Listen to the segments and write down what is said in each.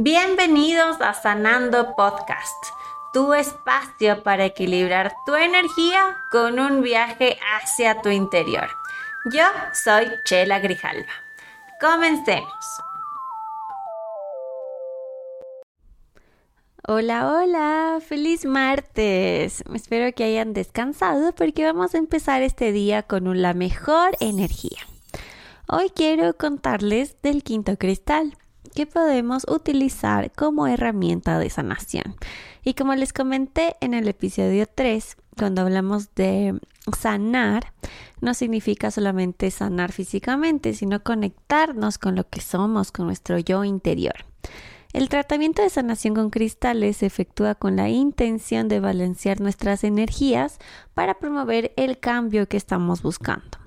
Bienvenidos a Sanando Podcast, tu espacio para equilibrar tu energía con un viaje hacia tu interior. Yo soy Chela Grijalva. Comencemos. Hola, hola, feliz martes. Espero que hayan descansado porque vamos a empezar este día con la mejor energía. Hoy quiero contarles del quinto cristal que podemos utilizar como herramienta de sanación. Y como les comenté en el episodio 3, cuando hablamos de sanar, no significa solamente sanar físicamente, sino conectarnos con lo que somos, con nuestro yo interior. El tratamiento de sanación con cristales se efectúa con la intención de balancear nuestras energías para promover el cambio que estamos buscando.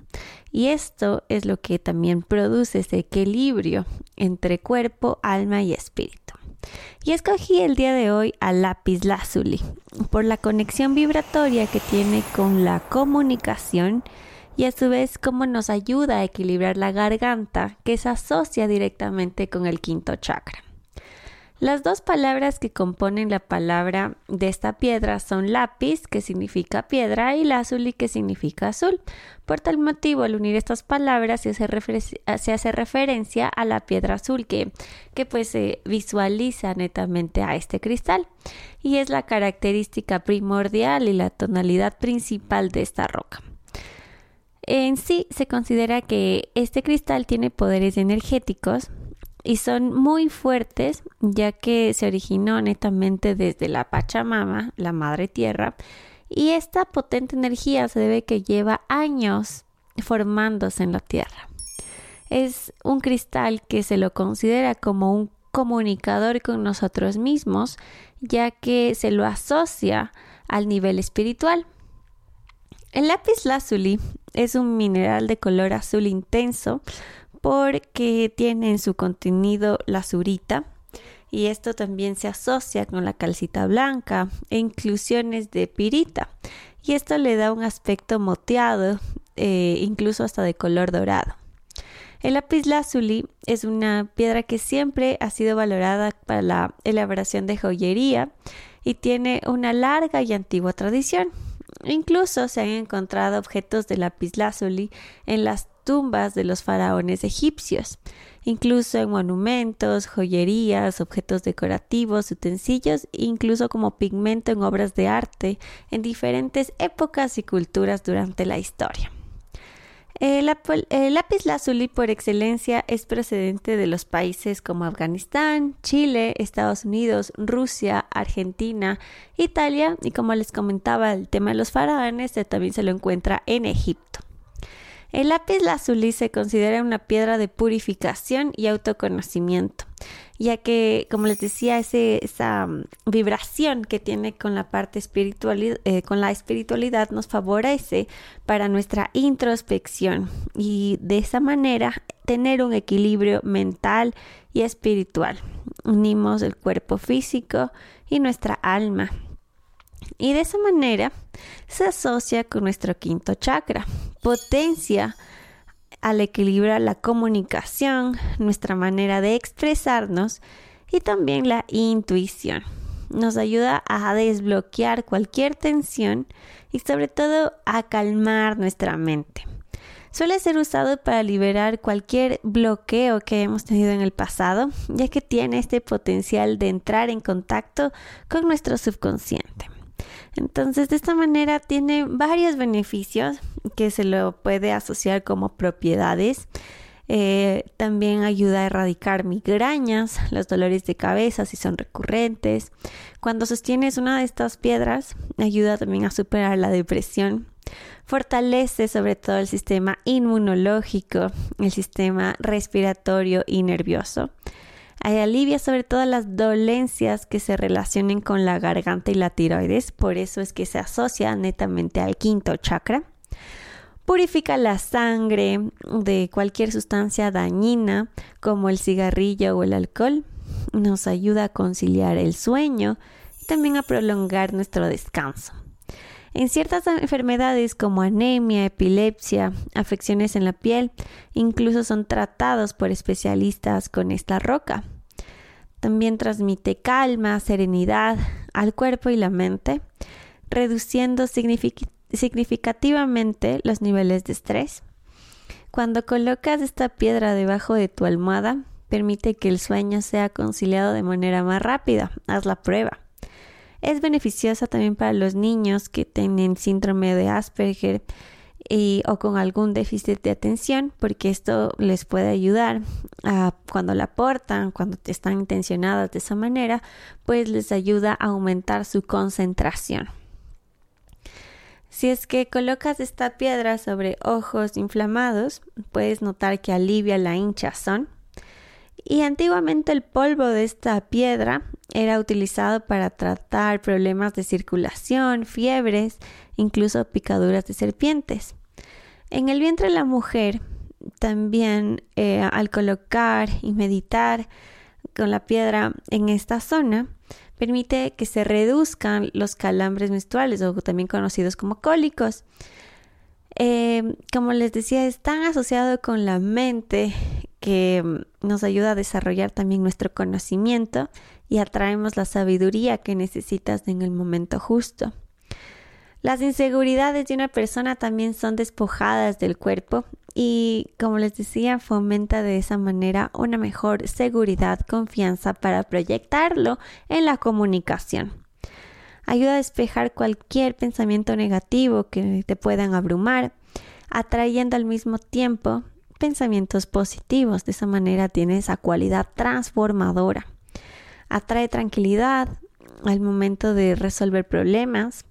Y esto es lo que también produce ese equilibrio entre cuerpo, alma y espíritu. Y escogí el día de hoy al lápiz lazuli por la conexión vibratoria que tiene con la comunicación y a su vez cómo nos ayuda a equilibrar la garganta que se asocia directamente con el quinto chakra. Las dos palabras que componen la palabra de esta piedra son lápiz, que significa piedra, y lazuli, que significa azul. Por tal motivo, al unir estas palabras se hace, referencia a la piedra azul, que, que pues se visualiza netamente a este cristal, y es la característica primordial y la tonalidad principal de esta roca. En sí se considera que este cristal tiene poderes energéticos y son muy fuertes ya que se originó netamente desde la Pachamama, la Madre Tierra, y esta potente energía se debe que lleva años formándose en la Tierra. Es un cristal que se lo considera como un comunicador con nosotros mismos, ya que se lo asocia al nivel espiritual. El lápiz lazuli es un mineral de color azul intenso, porque tiene en su contenido la surita y esto también se asocia con la calcita blanca e inclusiones de pirita y esto le da un aspecto moteado, eh, incluso hasta de color dorado. El lápiz lazuli es una piedra que siempre ha sido valorada para la elaboración de joyería y tiene una larga y antigua tradición. Incluso se han encontrado objetos de lápiz lazuli en las tumbas de los faraones egipcios, incluso en monumentos, joyerías, objetos decorativos, utensilios, incluso como pigmento en obras de arte en diferentes épocas y culturas durante la historia. El, lápiz lazuli por excelencia es procedente de los países como Afganistán, Chile, Estados Unidos, Rusia, Argentina, Italia y como les comentaba el tema de los faraones también se lo encuentra en Egipto. El lápiz lazuli se considera una piedra de purificación y autoconocimiento, ya que, como les decía, esa mm, vibración que tiene con la parte espiritual, eh, con la espiritualidad nos favorece para nuestra introspección y de esa manera tener un equilibrio mental y espiritual. Unimos el cuerpo físico y nuestra alma y de esa manera se asocia con nuestro quinto chakra, potencia al equilibrar la comunicación, nuestra manera de expresarnos y también la intuición. Nos ayuda a desbloquear cualquier tensión y sobre todo a calmar nuestra mente. Suele ser usado para liberar cualquier bloqueo que hemos tenido en el pasado, ya que tiene este potencial de entrar en contacto con nuestro subconsciente. Entonces, de esta manera tiene varios beneficios que se lo puede asociar como propiedades. Eh, también ayuda a erradicar migrañas, los dolores de cabeza si son recurrentes. Cuando sostienes una de estas piedras, ayuda también a superar la depresión. Fortalece sobre todo el sistema inmunológico, el sistema respiratorio y nervioso alivia sobre todo las dolencias que se relacionen con la garganta y la tiroides, por eso es que se asocia netamente al quinto chakra. Purifica la sangre de cualquier sustancia dañina como el cigarrillo o el alcohol. Nos ayuda a conciliar el sueño y también a prolongar nuestro descanso. En ciertas enfermedades como anemia, epilepsia, afecciones en la piel, incluso son tratados por especialistas con esta roca. También transmite calma, serenidad al cuerpo y la mente, reduciendo significativamente los niveles de estrés. Cuando colocas esta piedra debajo de tu almohada, permite que el sueño sea conciliado de manera más rápida. Haz la prueba. Es beneficiosa también para los niños que tienen síndrome de Asperger y, o con algún déficit de atención, porque esto les puede ayudar cuando la portan, cuando están intencionadas de esa manera, pues les ayuda a aumentar su concentración. Si es que colocas esta piedra sobre ojos inflamados, puedes notar que alivia la hinchazón. Y antiguamente el polvo de esta piedra era utilizado para tratar problemas de circulación, fiebres, incluso picaduras de serpientes. En el vientre de la mujer, también eh, al colocar y meditar con la piedra en esta zona, permite que se reduzcan los calambres menstruales o también conocidos como cólicos. Eh, como les decía, es tan asociado con la mente que mm, nos ayuda a desarrollar también nuestro conocimiento y atraemos la sabiduría que necesitas en el momento justo. Las inseguridades de una persona también son despojadas del cuerpo y, como les decía, fomenta de esa manera una mejor seguridad, confianza para proyectarlo en la comunicación. Ayuda a despejar cualquier pensamiento negativo que te puedan abrumar, atrayendo al mismo tiempo pensamientos positivos. De esa manera tiene esa cualidad transformadora. Atrae tranquilidad al momento de resolver problemas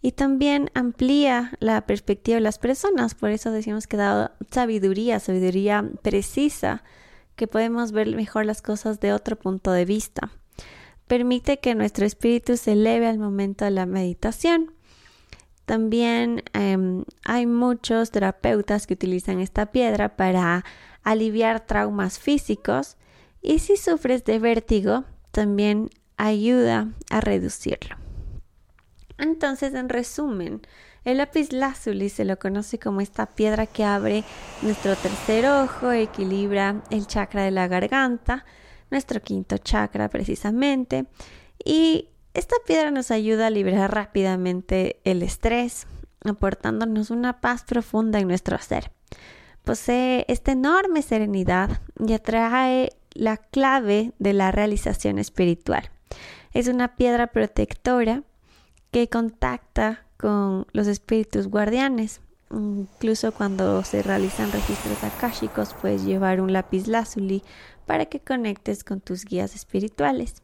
y también amplía la perspectiva de las personas. Por eso decimos que da sabiduría, sabiduría precisa, que podemos ver mejor las cosas de otro punto de vista. Permite que nuestro espíritu se eleve al momento de la meditación también em, hay muchos terapeutas que utilizan esta piedra para aliviar traumas físicos y si sufres de vértigo, también ayuda a reducirlo. Entonces, en resumen, el lápiz lazuli se lo conoce como esta piedra que abre nuestro tercer ojo, equilibra el chakra de la garganta, nuestro quinto chakra precisamente, y esta piedra nos ayuda a liberar rápidamente el estrés, aportándonos una paz profunda en nuestro ser. Posee esta enorme serenidad y atrae la clave de la realización espiritual. Es una piedra protectora que contacta con los espíritus guardianes. Incluso cuando se realizan registros akáshicos, puedes llevar un lápiz lazuli para que conectes con tus guías espirituales.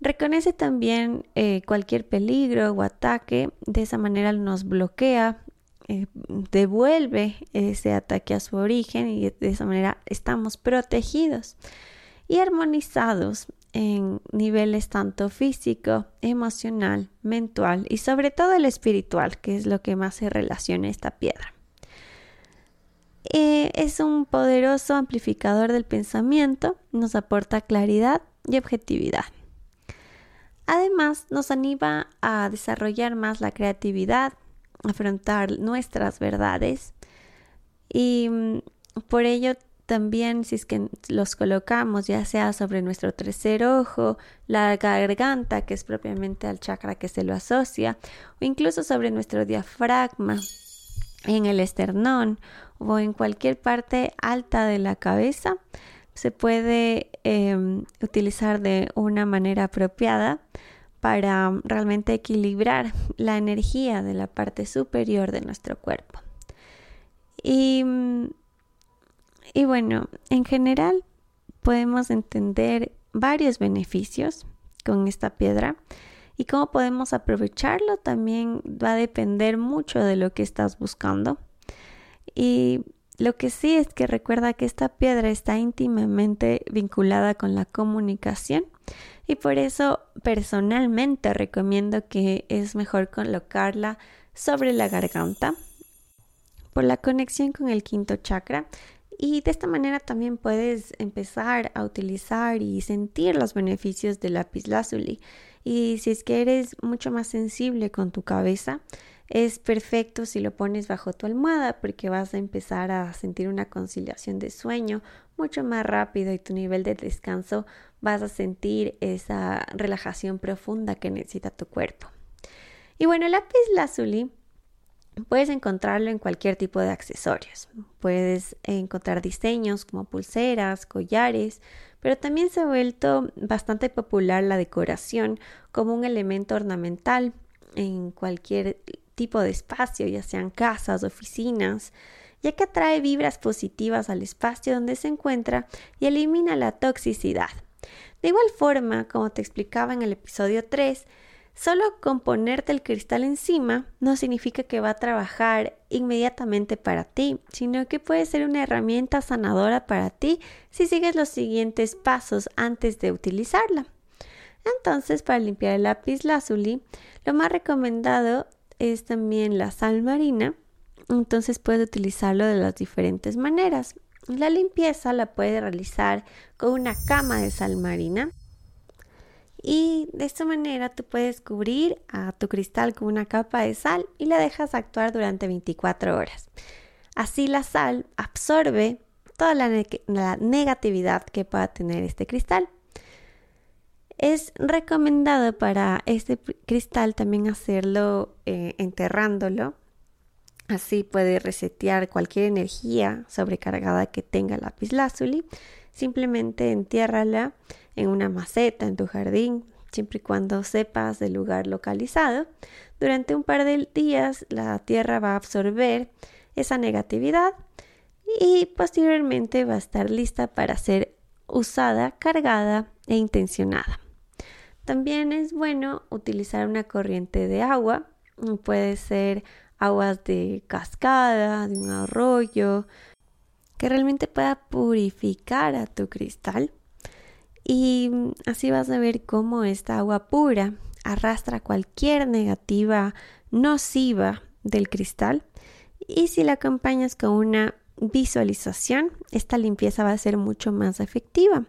Reconoce también eh, cualquier peligro o ataque, de esa manera nos bloquea, eh, devuelve ese ataque a su origen y de esa manera estamos protegidos y armonizados en niveles tanto físico, emocional, mental y sobre todo el espiritual, que es lo que más se relaciona a esta piedra. Eh, es un poderoso amplificador del pensamiento, nos aporta claridad y objetividad. Además, nos anima a desarrollar más la creatividad, afrontar nuestras verdades. Y mm, por ello también si es que los colocamos ya sea sobre nuestro tercer ojo, la garganta que es propiamente al chakra que se lo asocia o incluso sobre nuestro diafragma en el esternón o en cualquier parte alta de la cabeza se puede em, utilizar de una manera apropiada para realmente equilibrar la energía de la parte superior de nuestro cuerpo. Y, y bueno, en general podemos entender varios beneficios con esta piedra y cómo podemos aprovecharlo también va a depender mucho de lo que estás buscando. Y lo que sí es que recuerda que esta piedra está íntimamente vinculada con la comunicación y por eso personalmente recomiendo que es mejor colocarla sobre la garganta por la conexión con el quinto chakra y de esta manera también puedes empezar a utilizar y sentir los beneficios del lápiz lazuli. Y si es que eres mucho más sensible con tu cabeza, es perfecto si lo pones bajo tu almohada porque vas a empezar a sentir una conciliación de sueño mucho más rápido y tu nivel de descanso vas a sentir esa relajación profunda que necesita tu cuerpo. Y bueno, el lápiz lazuli puedes encontrarlo en cualquier tipo de accesorios. Puedes encontrar diseños como pulseras, collares, pero también se ha vuelto bastante popular la decoración como un elemento ornamental en cualquier tipo de espacio, ya sean casas, oficinas, ya que atrae vibras positivas al espacio donde se encuentra y elimina la toxicidad. De igual forma, como te explicaba en el episodio 3, solo con ponerte el cristal encima no significa que va a trabajar inmediatamente para ti, sino que puede ser una herramienta sanadora para ti si sigues los siguientes pasos antes de utilizarla. Entonces, para limpiar el lápiz lazuli, lo más recomendado es también la sal marina. Entonces puedes utilizarlo de las diferentes maneras. La limpieza la puedes realizar con una cama de sal marina. Y de esta manera tú puedes cubrir a tu cristal con una capa de sal y la dejas actuar durante 24 horas. Así la sal absorbe toda la, la negatividad que pueda tener este cristal. Es recomendado para este cristal también hacerlo eh, enterrándolo Así puede resetear cualquier energía sobrecargada que tenga lazuli. Simplemente entiérrala en una maceta en tu jardín, siempre y cuando sepas del lugar localizado. Durante un par de días la tierra va a absorber esa negatividad y posteriormente va a estar lista para ser usada, cargada e intencionada. También es bueno utilizar una corriente de agua, puede ser aguas de cascada, de un arroyo, que realmente pueda purificar a tu cristal. Y así vas a ver cómo esta agua pura arrastra cualquier negativa nociva del cristal. Y si la acompañas con una visualización, esta limpieza va a ser mucho más efectiva.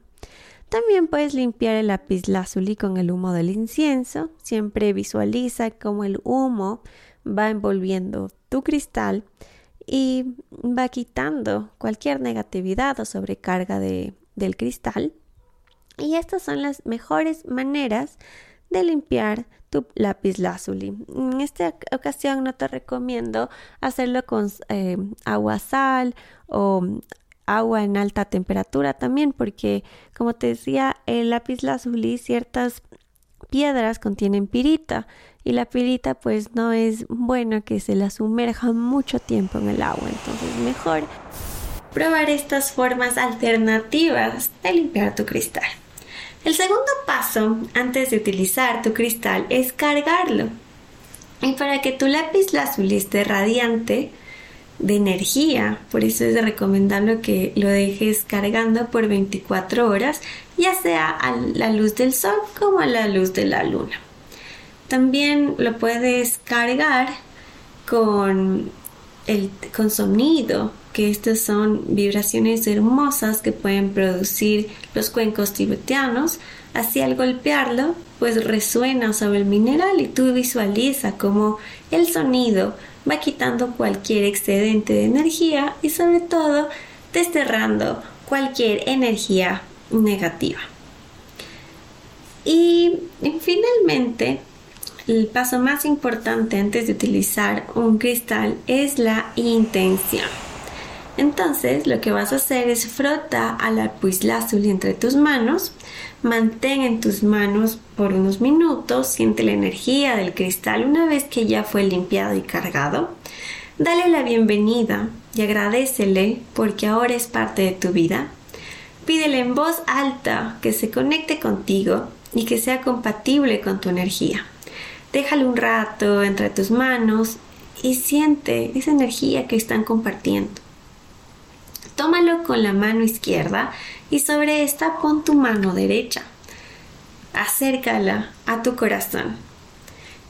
También puedes limpiar el lápiz lazuli con el humo del incienso. Siempre visualiza cómo el humo va envolviendo tu cristal y va quitando cualquier negatividad o sobrecarga de, del cristal. Y estas son las mejores maneras de limpiar tu lápiz lazuli. En esta ocasión no te recomiendo hacerlo con eh, agua sal o agua en alta temperatura también porque como te decía el lápiz lazuli ciertas piedras contienen pirita y la pirita pues no es bueno que se la sumerja mucho tiempo en el agua, entonces mejor probar estas formas alternativas de limpiar tu cristal. El segundo paso antes de utilizar tu cristal es cargarlo. Y para que tu lápiz azul esté radiante de energía, por eso es recomendable que lo dejes cargando por 24 horas, ya sea a la luz del sol como a la luz de la luna. También lo puedes cargar con, el, con sonido, que estas son vibraciones hermosas que pueden producir los cuencos tibetanos. Así al golpearlo, pues resuena sobre el mineral y tú visualiza cómo el sonido va quitando cualquier excedente de energía y sobre todo desterrando cualquier energía negativa. Y finalmente el paso más importante antes de utilizar un cristal es la intención. Entonces lo que vas a hacer es frota al lazuli entre tus manos, mantén en tus manos por unos minutos, siente la energía del cristal una vez que ya fue limpiado y cargado. Dale la bienvenida y agradecele porque ahora es parte de tu vida. Pídele en voz alta que se conecte contigo y que sea compatible con tu energía. Déjalo un rato entre tus manos y siente esa energía que están compartiendo. Tómalo con la mano izquierda y sobre esta pon tu mano derecha. Acércala a tu corazón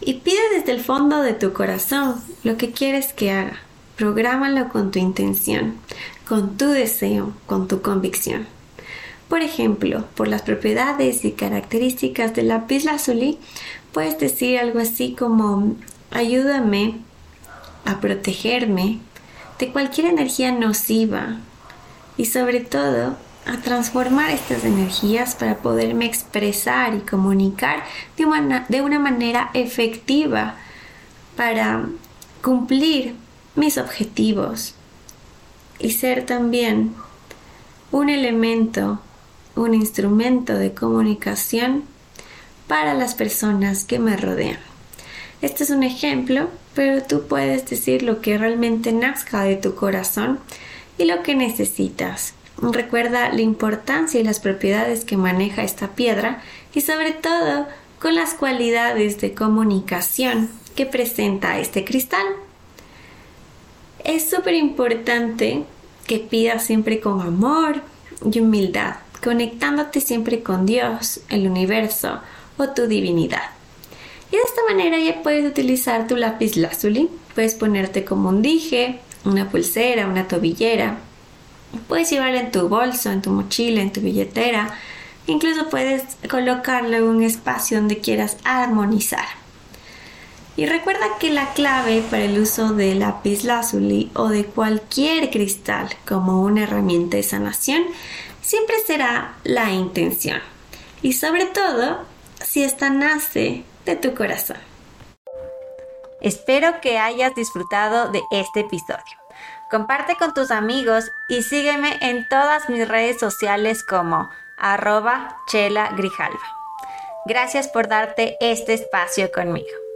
y pide desde el fondo de tu corazón lo que quieres que haga. Prográmalo con tu intención, con tu deseo, con tu convicción. Por ejemplo, por las propiedades y características del lápiz lazuli, puedes decir algo así como ayúdame a protegerme de cualquier energía nociva y sobre todo a transformar estas energías para poderme expresar y comunicar de una, de una manera efectiva para cumplir mis objetivos y ser también un elemento, un instrumento de comunicación para las personas que me rodean. Este es un ejemplo, pero tú puedes decir lo que realmente nazca de tu corazón y lo que necesitas. Recuerda la importancia y las propiedades que maneja esta piedra y sobre todo con las cualidades de comunicación que presenta este cristal. Es súper importante que pidas siempre con amor y humildad, conectándote siempre con Dios, el universo o tu divinidad. Y de esta manera ya puedes utilizar tu lápiz lazuli, puedes ponerte como un dije, una pulsera, una tobillera, puedes llevarlo en tu bolso, en tu mochila, en tu billetera, incluso puedes colocarlo en un espacio donde quieras armonizar. Y recuerda que la clave para el uso de lápiz lazuli o de cualquier cristal como una herramienta de sanación siempre será la intención. Y sobre todo, si esta nace de tu corazón. Espero que hayas disfrutado de este episodio. Comparte con tus amigos y sígueme en todas mis redes sociales como arroba chela grijalva. Gracias por darte este espacio conmigo.